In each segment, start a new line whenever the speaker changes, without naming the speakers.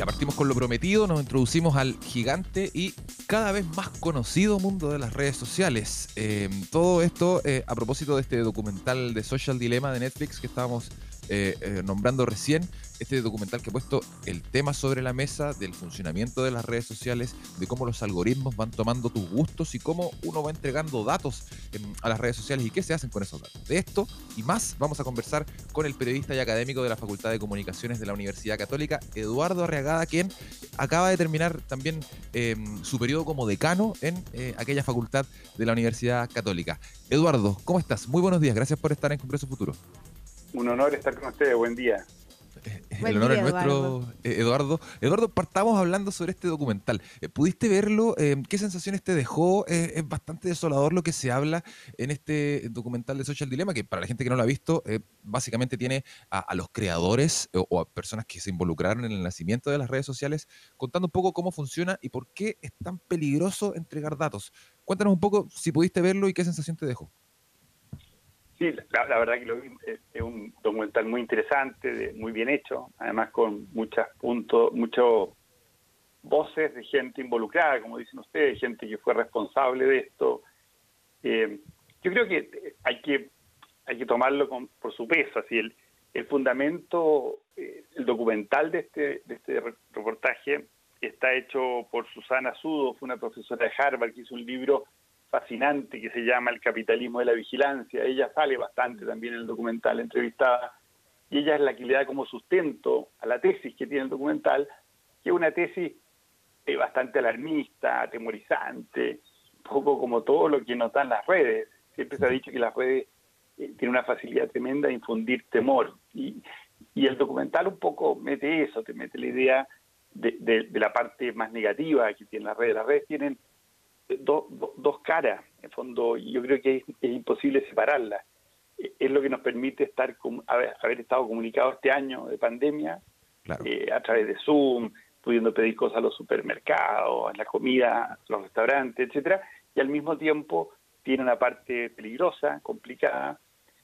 Ya partimos con lo prometido, nos introducimos al gigante y cada vez más conocido mundo de las redes sociales. Eh, todo esto eh, a propósito de este documental de Social Dilemma de Netflix que estábamos eh, nombrando recién, este documental que ha puesto el tema sobre la mesa del funcionamiento de las redes sociales, de cómo los algoritmos van tomando tus gustos y cómo uno va entregando datos a las redes sociales y qué se hacen con esos datos. De esto y más vamos a conversar con el periodista y académico de la Facultad de Comunicaciones de la Universidad Católica, Eduardo Arriagada, quien acaba de terminar también em, su periodo como decano en eh, aquella facultad de la Universidad Católica. Eduardo, ¿cómo estás? Muy buenos días, gracias por estar en Congreso Futuro.
Un honor estar con ustedes, buen día.
El honor es nuestro, eh, Eduardo. Eduardo, partamos hablando sobre este documental. Eh, ¿Pudiste verlo? Eh, ¿Qué sensaciones te dejó? es bastante desolador lo que se habla en este documental de Social Dilemma, que para la gente que no lo ha visto, básicamente tiene a, los creadores o, a personas que se involucraron en el nacimiento de las redes sociales contando un poco cómo funciona y por qué es tan peligroso entregar datos. Cuéntanos un poco si pudiste verlo y qué sensación te dejó.
Sí, la, verdad que lo vi, es, un documental muy interesante, muy bien hecho, además con muchas puntos, muchos voces de gente involucrada, como dicen ustedes, gente que fue responsable de esto. Eh, yo creo que hay que hay que tomarlo por su peso, así el, el fundamento, eh, el documental de este de este reportaje está hecho por Susana Sudo, fue una profesora de Harvard que hizo un libro fascinante que se llama El capitalismo de la vigilancia. Ella sale bastante también en el documental entrevistada y ella es la que le da como sustento a la tesis que tiene el documental, que es una tesis eh, bastante alarmista, atemorizante, un poco como todo lo que nos dan las redes. Siempre se ha dicho que las redes eh, tienen una facilidad tremenda de infundir temor y, y el documental un poco mete eso, te mete la idea de, de la parte más negativa que tienen las redes. Las redes tienen dos caras, en fondo, yo creo que es, imposible separarlas. Es lo que nos permite estar haber, haber estado comunicados este año de pandemia eh, a través de Zoom, pudiendo pedir cosas a los supermercados, a la comida, a los restaurantes, etcétera, y al mismo tiempo tiene una parte peligrosa, complicada,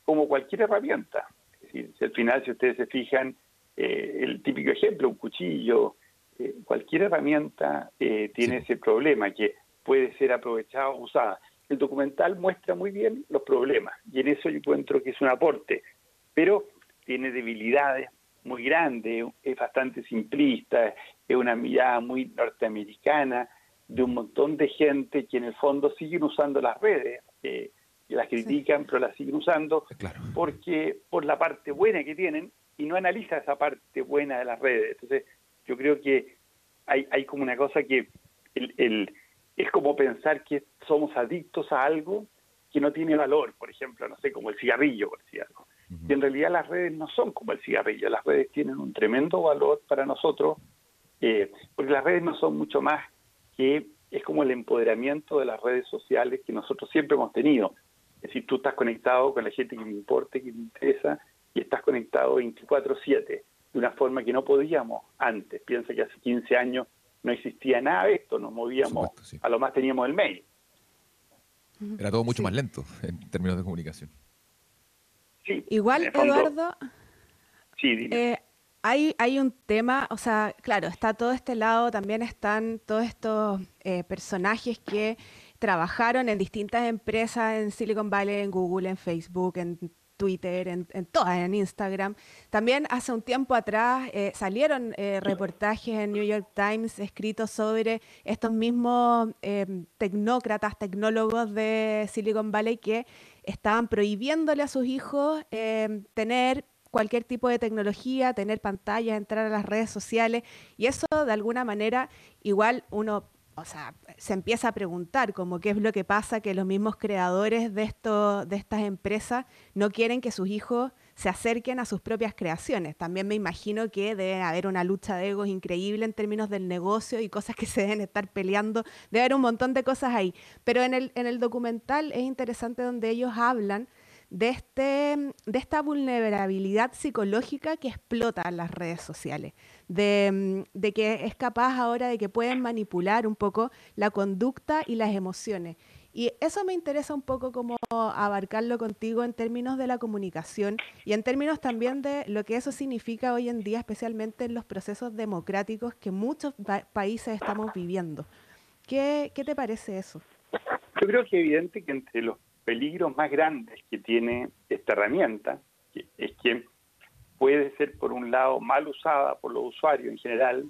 como cualquier herramienta. Es decir, si al final, si ustedes se fijan, eh, el típico ejemplo, un cuchillo, eh, cualquier herramienta tiene ese problema que puede ser aprovechada o usada. El documental muestra muy bien los problemas y en eso yo encuentro que es un aporte, pero tiene debilidades muy grandes, es bastante simplista, es una mirada muy norteamericana de un montón de gente que en el fondo siguen usando las redes, eh, las critican, pero las siguen usando porque por la parte buena que tienen y no analiza esa parte buena de las redes. Entonces, yo creo que hay, hay como una cosa que el es como pensar que somos adictos a algo que no tiene valor, por ejemplo, no sé, como el cigarrillo, por decir algo. Y en realidad las redes no son como el cigarrillo, las redes tienen un tremendo valor para nosotros, eh, porque las redes no son mucho más que es como el empoderamiento de las redes sociales que nosotros siempre hemos tenido. Es decir, tú estás conectado con la gente que te importa, que te interesa, y estás conectado 24/7, de una forma que no podíamos antes. Piensa que hace 15 años no existía nada de esto, nos movíamos, a lo más teníamos el mail.
Era todo mucho más lento en términos de comunicación.
Sí, Igual, Eduardo, eh, hay, hay un tema, o sea, claro, está todo este lado, también están todos estos eh, personajes que trabajaron en distintas empresas en Silicon Valley, en Google, en Facebook, en Twitter, en, todas, en Instagram. También hace un tiempo atrás eh, salieron eh, reportajes en New York Times escritos sobre estos mismos em, tecnócratas, tecnólogos de Silicon Valley que estaban prohibiéndole a sus hijos tener cualquier tipo de tecnología, tener pantallas, entrar a las redes sociales y eso de alguna manera igual uno o sea, se empieza a preguntar como qué es lo que pasa que los mismos creadores de, esto, de estas empresas no quieren que sus hijos se acerquen a sus propias creaciones. También me imagino que debe haber una lucha de egos increíble en términos del negocio y cosas que se deben estar peleando. Debe haber un montón de cosas ahí. Pero en el, en el documental es interesante donde ellos hablan de, este, de esta vulnerabilidad psicológica que explota las redes sociales, de, de, que es capaz ahora de que pueden manipular un poco la conducta y las emociones. Y eso me interesa un poco como abarcarlo contigo en términos de la comunicación y en términos también de lo que eso significa hoy en día, especialmente en los procesos democráticos que muchos países estamos viviendo. ¿Qué, ¿Qué te parece eso?
Yo creo que es evidente que entre los peligros más grandes que tiene esta herramienta es que puede ser, por un lado, mal usada por los usuarios en general.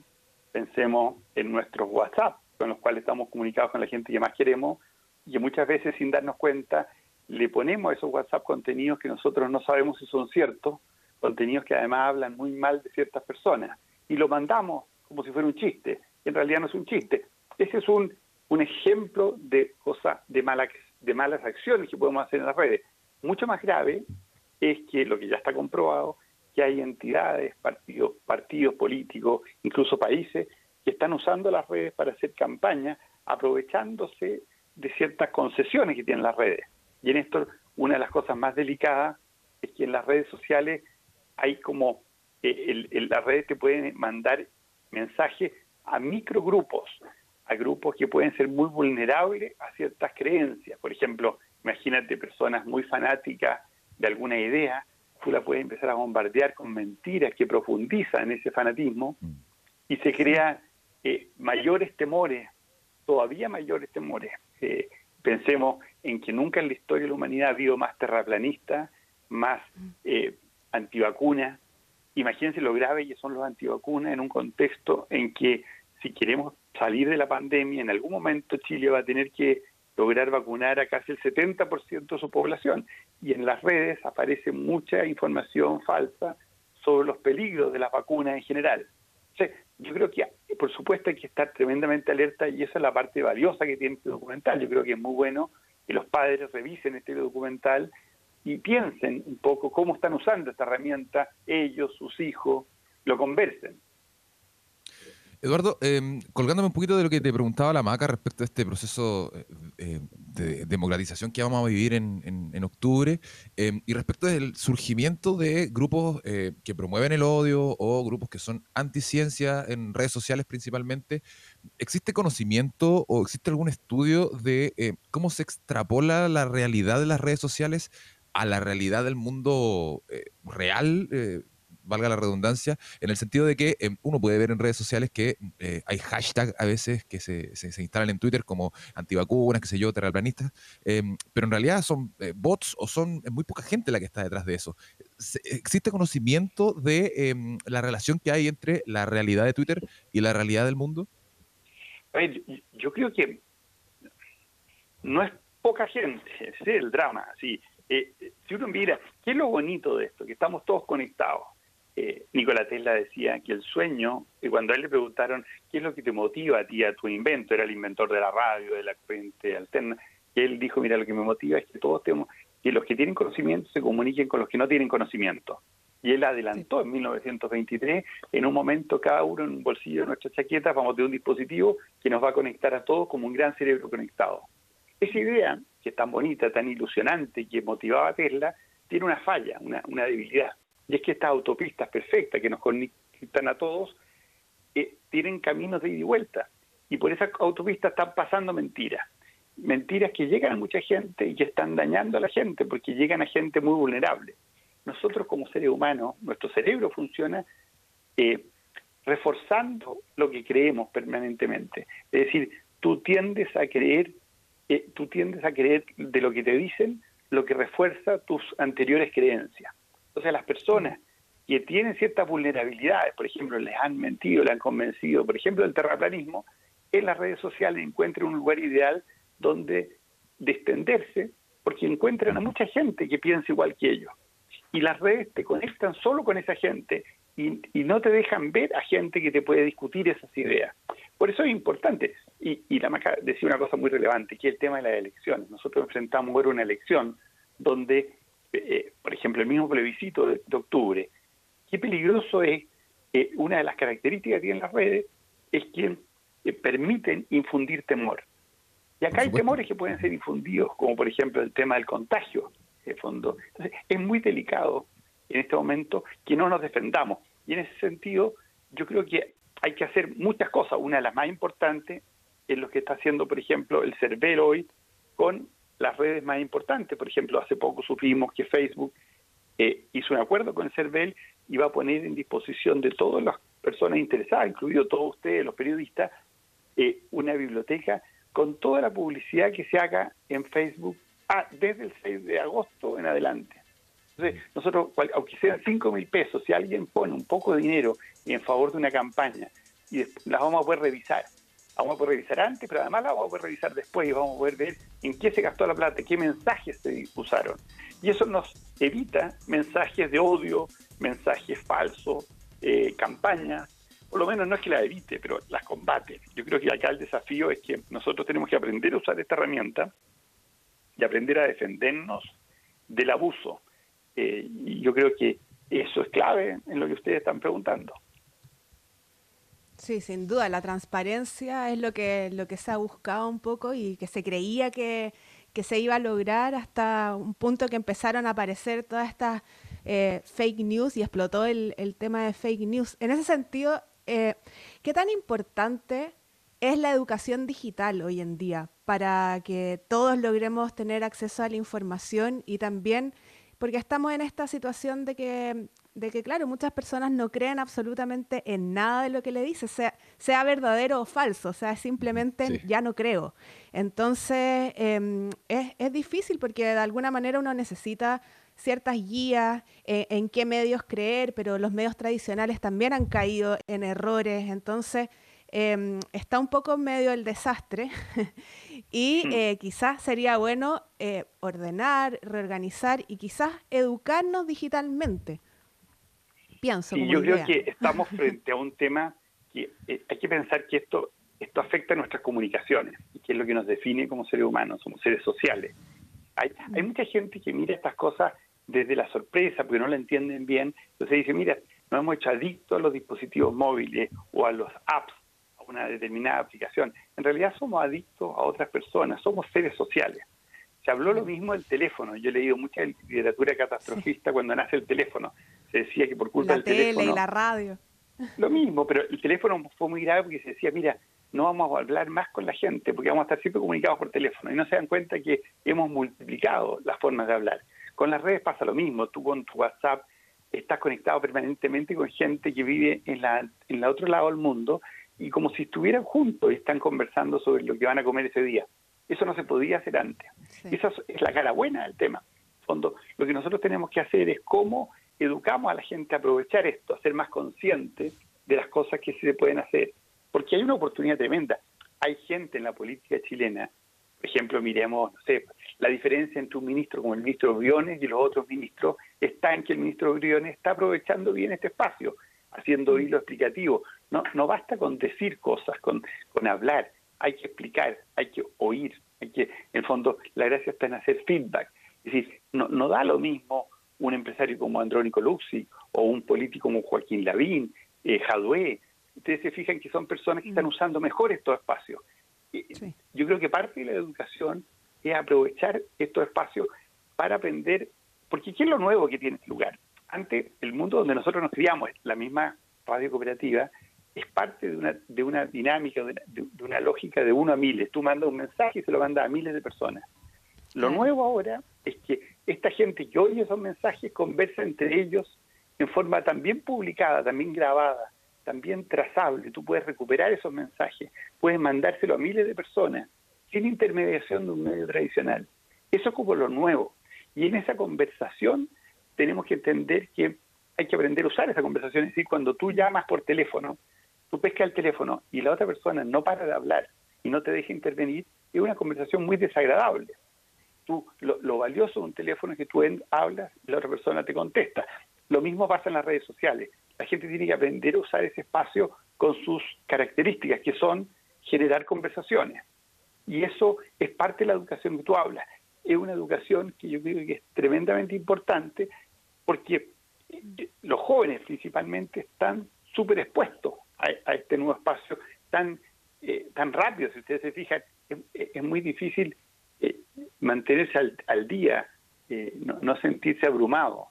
Pensemos en nuestros WhatsApp, con los cuales estamos comunicados con la gente que más queremos, y que muchas veces sin darnos cuenta le ponemos a esos WhatsApp contenidos que nosotros no sabemos si son ciertos, contenidos que además hablan muy mal de ciertas personas, y lo mandamos como si fuera un chiste, en realidad no es un chiste. Ese es un, un ejemplo de cosas, de malas, de malas acciones que podemos hacer en las redes. Mucho más grave es que lo que ya está comprobado, que hay entidades, partidos, partidos políticos, incluso países, que están usando las redes para hacer campaña, aprovechándose de ciertas concesiones que tienen las redes. Y en esto, una de las cosas más delicadas es que en las redes sociales hay como, eh, las redes te pueden mandar mensajes a microgrupos, a grupos que pueden ser muy vulnerables a ciertas creencias. Por ejemplo, imagínate personas muy fanáticas de alguna idea, tú la puedes empezar a bombardear con mentiras que profundizan en ese fanatismo mm. y se crean eh, mayores temores, todavía mayores temores. Eh, pensemos en que nunca en la historia de la humanidad ha habido más terraplanistas, más eh, antivacunas. Imagínense lo grave que son los antivacunas en un contexto en que si queremos salir de la pandemia, en algún momento Chile va a tener que lograr vacunar a casi el 70% de su población. Y en las redes aparece mucha información falsa sobre los peligros de las vacunas en general. yo creo que, por supuesto, hay que estar tremendamente alerta y esa es la parte valiosa que tiene este documental. Yo creo que es muy bueno que los padres revisen este documental y piensen un poco cómo están usando esta herramienta ellos, sus hijos, lo conversen.
Eduardo, em, colgándome un poquito de lo que te preguntaba la Maca respecto a este proceso eh, eh, de democratización que vamos a vivir en, octubre, em, y respecto del surgimiento de grupos eh, que promueven el odio o grupos que son anticiencia en redes sociales principalmente, ¿existe conocimiento o existe algún estudio de cómo se extrapola la realidad de las redes sociales a la realidad del mundo real? Valga la redundancia, en el sentido de que em, uno puede ver en redes sociales que eh, hay hashtags a veces que se, se, instalan en Twitter como antivacunas, qué sé yo, terraplanistas, em, pero en realidad son eh, bots o son muy poca gente la que está detrás de eso. ¿Existe conocimiento de em, la relación que hay entre la realidad de Twitter y la realidad del mundo?
yo creo que no es poca gente, es el drama. Sí. Eh, si uno mira, ¿qué es lo bonito de esto? Que estamos todos conectados eh, Nikola Tesla decía que el sueño, y cuando a él le preguntaron qué es lo que te motiva a ti a tu invento, era el inventor de la radio, de la corriente alterna, y él dijo, mira, lo que me motiva es que todos tenemos, que los que tienen conocimiento se comuniquen con los que no tienen conocimiento. Y él adelantó en 1923, en un momento cada uno en un bolsillo de nuestra chaqueta vamos a tener un dispositivo que nos va a conectar a todos como un gran cerebro conectado. Esa idea, que es tan bonita, tan ilusionante, que motivaba a Tesla, tiene una falla, una debilidad y es que estas autopistas perfectas que nos conectan a todos eh, tienen caminos de ida y vuelta. Y por esas autopistas están pasando mentiras. Mentiras que llegan a mucha gente y que están dañando a la gente porque llegan a gente muy vulnerable. Nosotros como seres humanos, nuestro cerebro funciona eh, reforzando lo que creemos permanentemente. Es decir, tú tiendes a creer, eh, tú tiendes a creer de lo que te dicen lo que refuerza tus anteriores creencias. Entonces las personas que tienen ciertas vulnerabilidades, por ejemplo, les han mentido, le han convencido, por ejemplo, del terraplanismo, en las redes sociales encuentran un lugar ideal donde distenderse, porque encuentran a mucha gente que piensa igual que ellos. Y las redes te conectan solo con esa gente y, no te dejan ver a gente que te puede discutir esas ideas. Por eso es importante. Y, y la Maca decía una cosa muy relevante, que es el tema de las elecciones. Nosotros enfrentamos ahora una elección donde eh, por ejemplo, el mismo plebiscito de, octubre, qué peligroso es, eh, una de las características que tienen las redes es que eh, permiten infundir temor. Y acá hay temores que pueden ser infundidos, como por ejemplo el tema del contagio, de fondo. Entonces, es muy delicado en este momento que no nos defendamos. Y en ese sentido, yo creo que hay que hacer muchas cosas. Una de las más importantes es lo que está haciendo, por ejemplo, el CERVEL hoy, con las redes más importantes. Por ejemplo, hace poco supimos que Facebook eh, hizo un acuerdo con el CERVEL y va a poner en disposición de todas las personas interesadas, incluido todos ustedes, los periodistas, eh, una biblioteca con toda la publicidad que se haga en Facebook ah, desde el 6 de agosto en adelante. Entonces, nosotros, aunque sean 5 mil pesos, si alguien pone un poco de dinero en favor de una campaña, y las vamos a poder revisar. Vamos a poder revisar antes, pero además las vamos a poder revisar después y vamos a poder ver en qué se gastó la plata, qué mensajes se usaron. Y eso nos evita mensajes de odio, mensajes falsos, eh, campañas. Por lo menos no es que las evite, pero las combate. Yo creo que acá el desafío es que nosotros tenemos que aprender a usar esta herramienta y aprender a defendernos del abuso. Eh, y yo creo que eso es clave en lo que ustedes están preguntando.
Sí, sin duda, la transparencia es lo que, lo que se ha buscado un poco y que se creía que, se iba a lograr hasta un punto que empezaron a aparecer todas estas eh, fake news y explotó el, tema de fake news. En ese sentido, eh, ¿qué tan importante es la educación digital hoy en día para que todos logremos tener acceso a la información y también porque estamos en esta situación de que, de que, claro, muchas personas no creen absolutamente en nada de lo que le dice, sea, sea verdadero o falso, o sea, simplemente ya no creo. Entonces, em, es, es, difícil porque de alguna manera uno necesita ciertas guías eh, en qué medios creer, pero los medios tradicionales también han caído en errores, entonces Em, está un poco en medio del desastre y hmm. eh, quizás sería bueno eh, ordenar, reorganizar y quizás educarnos digitalmente. Pienso.
yo creo que estamos frente a un tema que eh, hay que pensar que esto, esto afecta a nuestras comunicaciones y que es lo que nos define como seres humanos, somos seres sociales. Hay, hay mm. mucha gente que mira estas cosas desde la sorpresa porque no la entienden bien, entonces dice, mira, nos hemos hecho adictos a los dispositivos móviles o a los apps una determinada aplicación. En realidad somos adictos a otras personas, somos seres sociales. Se habló lo mismo del teléfono. Yo he leído mucha literatura catastrofista cuando nace el teléfono. Se decía que por culpa del teléfono...
La tele y la radio.
Lo mismo, pero el teléfono fue muy grave porque se decía, mira, no vamos a hablar más con la gente porque vamos a estar siempre comunicados por teléfono. Y no se dan cuenta que hemos multiplicado las formas de hablar. Con las redes pasa lo mismo. Tú con tu WhatsApp estás conectado permanentemente con gente que vive en la, en la otro lado del mundo y como si estuvieran juntos y están conversando sobre lo que van a comer ese día. Eso no se podía hacer antes. Esa es la cara buena del tema. fondo, lo que nosotros tenemos que hacer es cómo educamos a la gente a aprovechar esto, a ser más conscientes de las cosas que se pueden hacer. Porque hay una oportunidad tremenda. Hay gente en la política chilena, por ejemplo, miremos, no sé, la diferencia entre un ministro como el ministro Briones y los otros ministros está en que el ministro Briones está aprovechando bien este espacio, haciendo hilo explicativo, no, no basta con decir cosas, con, con hablar, hay que explicar, hay que oír, hay que, en el fondo, la gracia está en hacer feedback. Es decir, no, no da lo mismo un empresario como Andrónico Luxi o un político como Joaquín Lavín, eh, Jadue. Ustedes se fijan que son personas que están mm. usando mejor estos espacios. Yo creo que parte de la educación es aprovechar estos espacios para aprender, porque ¿qué es lo nuevo que tiene lugar? Antes, el mundo donde nosotros nos criamos, la misma radio cooperativa, es parte de una, de una dinámica, de una, lógica de uno a miles. Tú mandas un mensaje y se lo mandas a miles de personas. Lo nuevo ahora es que esta gente que oye esos mensajes conversa entre ellos en forma también publicada, también grabada, también trazable. Tú puedes recuperar esos mensajes, puedes mandárselo a miles de personas sin intermediación de un medio tradicional. Eso es como lo nuevo. Y en esa conversación tenemos que entender que hay que aprender a usar esa conversación. Es decir, cuando tú llamas por teléfono, tú pescas el teléfono y la otra persona no para de hablar y no te deja intervenir, es una conversación muy desagradable. Tú, lo, valioso de un teléfono es que tú hablas y la otra persona te contesta. Lo mismo pasa en las redes sociales. La gente tiene que aprender a usar ese espacio con sus características, que son generar conversaciones. Y eso es parte de la educación que tú hablas. Es una educación que yo creo que es tremendamente importante porque los jóvenes principalmente están súper expuestos a, este nuevo espacio tan, eh, tan rápido. Si ustedes se fijan, es, muy difícil eh, mantenerse al, día, eh, no, sentirse abrumado.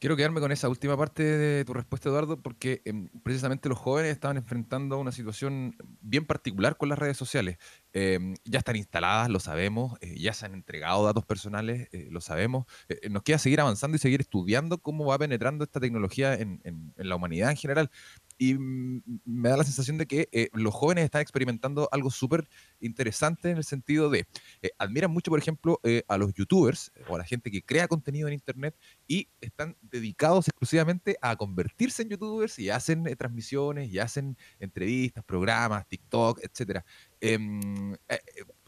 Quiero quedarme con esa última parte de tu respuesta, Eduardo, porque em, precisamente los jóvenes estaban enfrentando una situación bien particular con las redes sociales. Em, ya están instaladas, lo sabemos, eh, ya se han entregado datos personales, eh, lo sabemos. Eh, nos queda seguir avanzando y seguir estudiando cómo va penetrando esta tecnología en, la humanidad en general. Y me da la sensación de que los jóvenes están experimentando algo súper interesante en el sentido de, admiran mucho, por ejemplo, a los youtubers o a la gente que crea contenido en Internet y están dedicados exclusivamente a convertirse en youtubers y hacen transmisiones y hacen entrevistas, programas, TikTok, etcétera. Em, eh,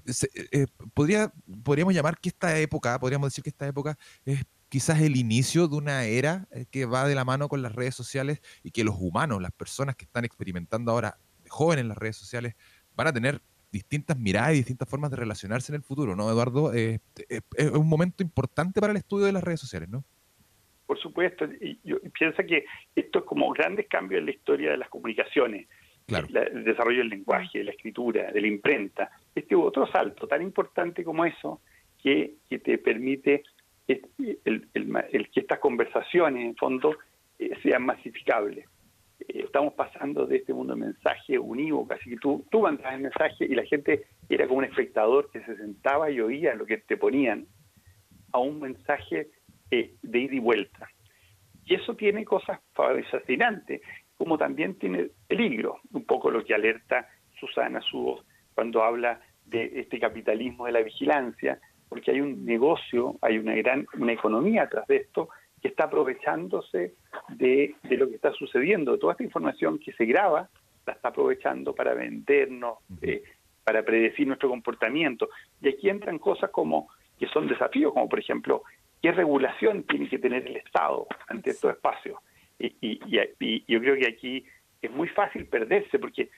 eh, eh, podría, podríamos llamar que esta época, podríamos decir que esta época es quizás el inicio de una era que va de la mano con las redes sociales y que los humanos, las personas que están experimentando ahora, jóvenes en las redes sociales, van a tener distintas miradas y distintas formas de relacionarse en el futuro, ¿no, Eduardo? es un momento importante para el estudio de las redes sociales, ¿no?
Por supuesto, y yo pienso que esto es como grandes cambios en la historia de las comunicaciones el desarrollo del lenguaje, de la escritura, de la imprenta. Este otro salto tan importante como eso que, te permite el, que estas conversaciones, en fondo, eh, sean masificables. Eh, estamos pasando de este mundo de mensaje unívoco, así que tú, tú mandabas el mensaje y la gente era como un espectador que se sentaba y oía lo que te ponían, a un mensaje eh, de ida y vuelta. Y eso tiene cosas fascinantes como también tiene peligro, un poco lo que alerta Susana Subo cuando habla de este capitalismo de la vigilancia, porque hay un negocio, hay una gran una economía atrás de esto que está aprovechándose de, lo que está sucediendo, toda esta información que se graba, la está aprovechando para vendernos, eh, para predecir nuestro comportamiento. Y aquí entran cosas como que son desafíos, como por ejemplo, ¿qué regulación tiene que tener el Estado ante estos espacios? Y, yo creo que aquí es muy fácil perderse, porque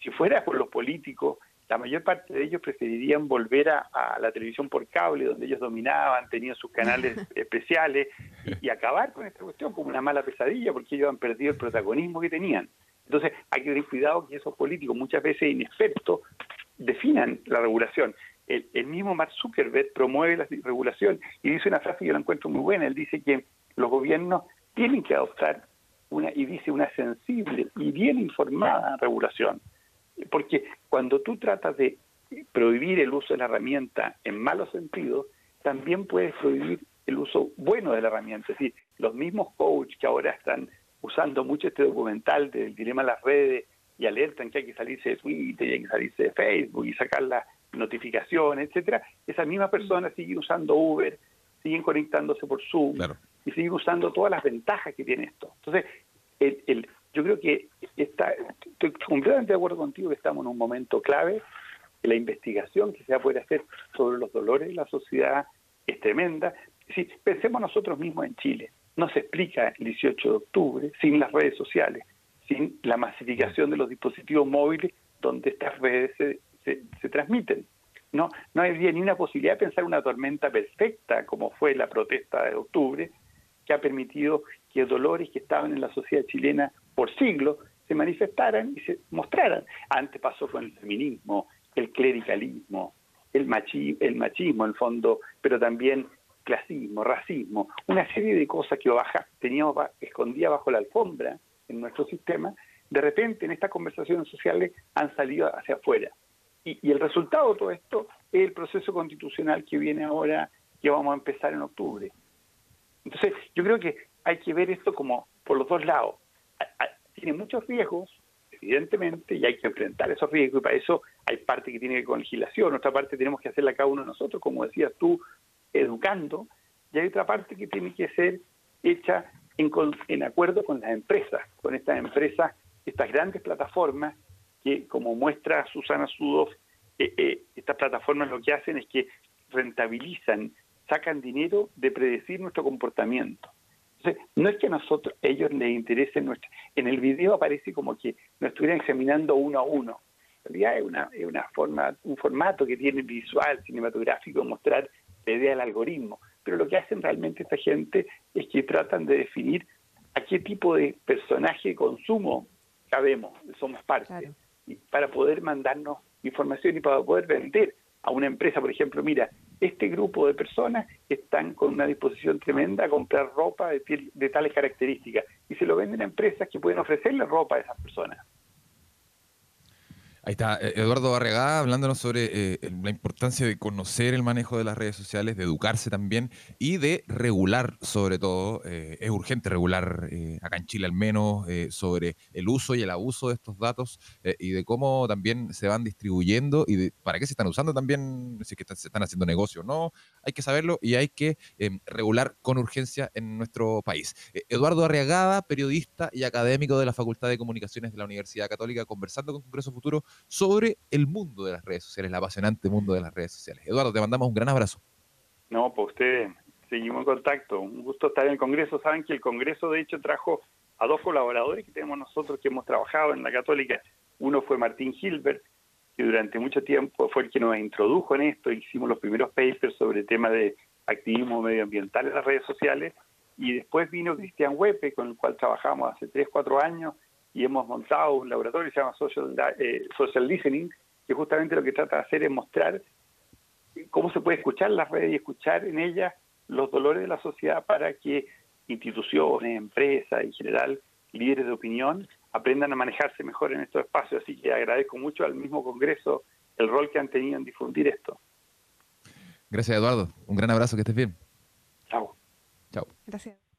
si fuera por los políticos, la mayor parte de ellos preferirían volver a, la televisión por cable, donde ellos dominaban, tenían sus canales especiales, y, acabar con esta cuestión como una mala pesadilla, porque ellos han perdido el protagonismo que tenían. Entonces hay que tener cuidado que esos políticos, muchas veces inexpertos, definan la regulación. El, el, mismo Mark Zuckerberg promueve la regulación y dice una frase que yo la encuentro muy buena. Él dice que los gobiernos tienen que adoptar una, y dice una sensible y bien informada regulación. Porque cuando tú tratas de prohibir el uso de la herramienta en malos sentidos, también puedes prohibir el uso bueno de la herramienta. Es decir, los mismos coaches que ahora están usando mucho este documental del dilema de las redes y alertan que hay que salirse de Twitter y hay que salirse de Facebook y sacar la notificación, etcétera, esas mismas personas siguen usando Uber, siguen conectándose por Zoom, y seguir usando todas las ventajas que tiene esto. Entonces, el, yo creo que está, estoy completamente de acuerdo contigo que estamos en un momento clave. La investigación que se va a poder hacer sobre los dolores de la sociedad es tremenda. Si pensemos nosotros mismos en Chile, no se explica el 18 de octubre sin las redes sociales, sin la masificación de los dispositivos móviles donde estas redes se, se, transmiten. No, no había ni una posibilidad de pensar una tormenta perfecta como fue la protesta de octubre, que ha permitido que dolores que estaban en la sociedad chilena por siglos se manifestaran y se mostraran. Antes pasó con el feminismo, el clericalismo, el, machi el machismo en el fondo, pero también clasismo, racismo, una serie de cosas que baja, teníamos escondidas bajo la alfombra en nuestro sistema, de repente en estas conversaciones sociales han salido hacia afuera. Y, y, el resultado de todo esto es el proceso constitucional que viene ahora, que vamos a empezar en octubre. Entonces, yo creo que hay que ver esto como por los dos lados. Tiene muchos riesgos, evidentemente, y hay que enfrentar esos riesgos, y para eso hay parte que tiene que ver con legislación, otra parte tenemos que hacerla cada uno de nosotros, como decías tú, educando, y hay otra parte que tiene que ser hecha en, en acuerdo con las empresas, con estas empresas, estas grandes plataformas que, como muestra Susana Sudoff, eh, eh, estas plataformas lo que hacen es que rentabilizan sacan dinero de predecir nuestro comportamiento. Entonces, no es que a nosotros, ellos les interese nuestro... En el video aparece como que nos estuvieran examinando uno a uno. En realidad es, una, es una forma, un formato que tiene visual, cinematográfico, mostrar la idea del algoritmo. Pero lo que hacen realmente esta gente es que tratan de definir a qué tipo de personaje de consumo cabemos, somos parte, y para poder mandarnos información y para poder vender a una empresa, por ejemplo, mira, este grupo de personas están con una disposición tremenda a comprar ropa de, de tales características y se lo venden a empresas que pueden ofrecerle ropa a esas personas.
Ahí está, eh, Eduardo Barregada hablándonos sobre eh, la importancia de conocer el manejo de las redes sociales, de educarse también y de regular sobre todo. Eh, es urgente regular, acá en Chile al menos, sobre el uso y el abuso de estos datos y de cómo también se van distribuyendo y de para qué se están usando también, si es que se están haciendo negocio o no. Hay que saberlo y hay que regular con urgencia en nuestro país. Eduardo Arriagada, periodista y académico de la Facultad de Comunicaciones de la Universidad Católica, conversando con Congreso Futuro sobre el mundo de las redes sociales, el apasionante mundo de las redes sociales. Eduardo, te mandamos un gran abrazo.
No, pues ustedes, seguimos en contacto. Un gusto estar en el Congreso. Saben que el Congreso, de hecho, trajo a dos colaboradores que tenemos nosotros que hemos trabajado en la Católica. Uno fue Martín Gilbert, que durante mucho tiempo fue el que nos introdujo en esto. Hicimos los primeros papers sobre el tema de activismo medioambiental en las redes sociales. Y después vino Cristian Huepe, con el cual trabajamos hace tres, cuatro años y hemos montado un laboratorio que se llama Social, eh, Social Listening, que justamente lo que trata de hacer es mostrar cómo se puede escuchar las redes y escuchar en ellas los dolores de la sociedad para que instituciones, empresas, en general, líderes de opinión, aprendan a manejarse mejor en estos espacios. Así que agradezco mucho al mismo Congreso el rol que han tenido en difundir esto.
Gracias, Eduardo. Un gran abrazo, que estés bien.
Chao.
Chao.
Gracias.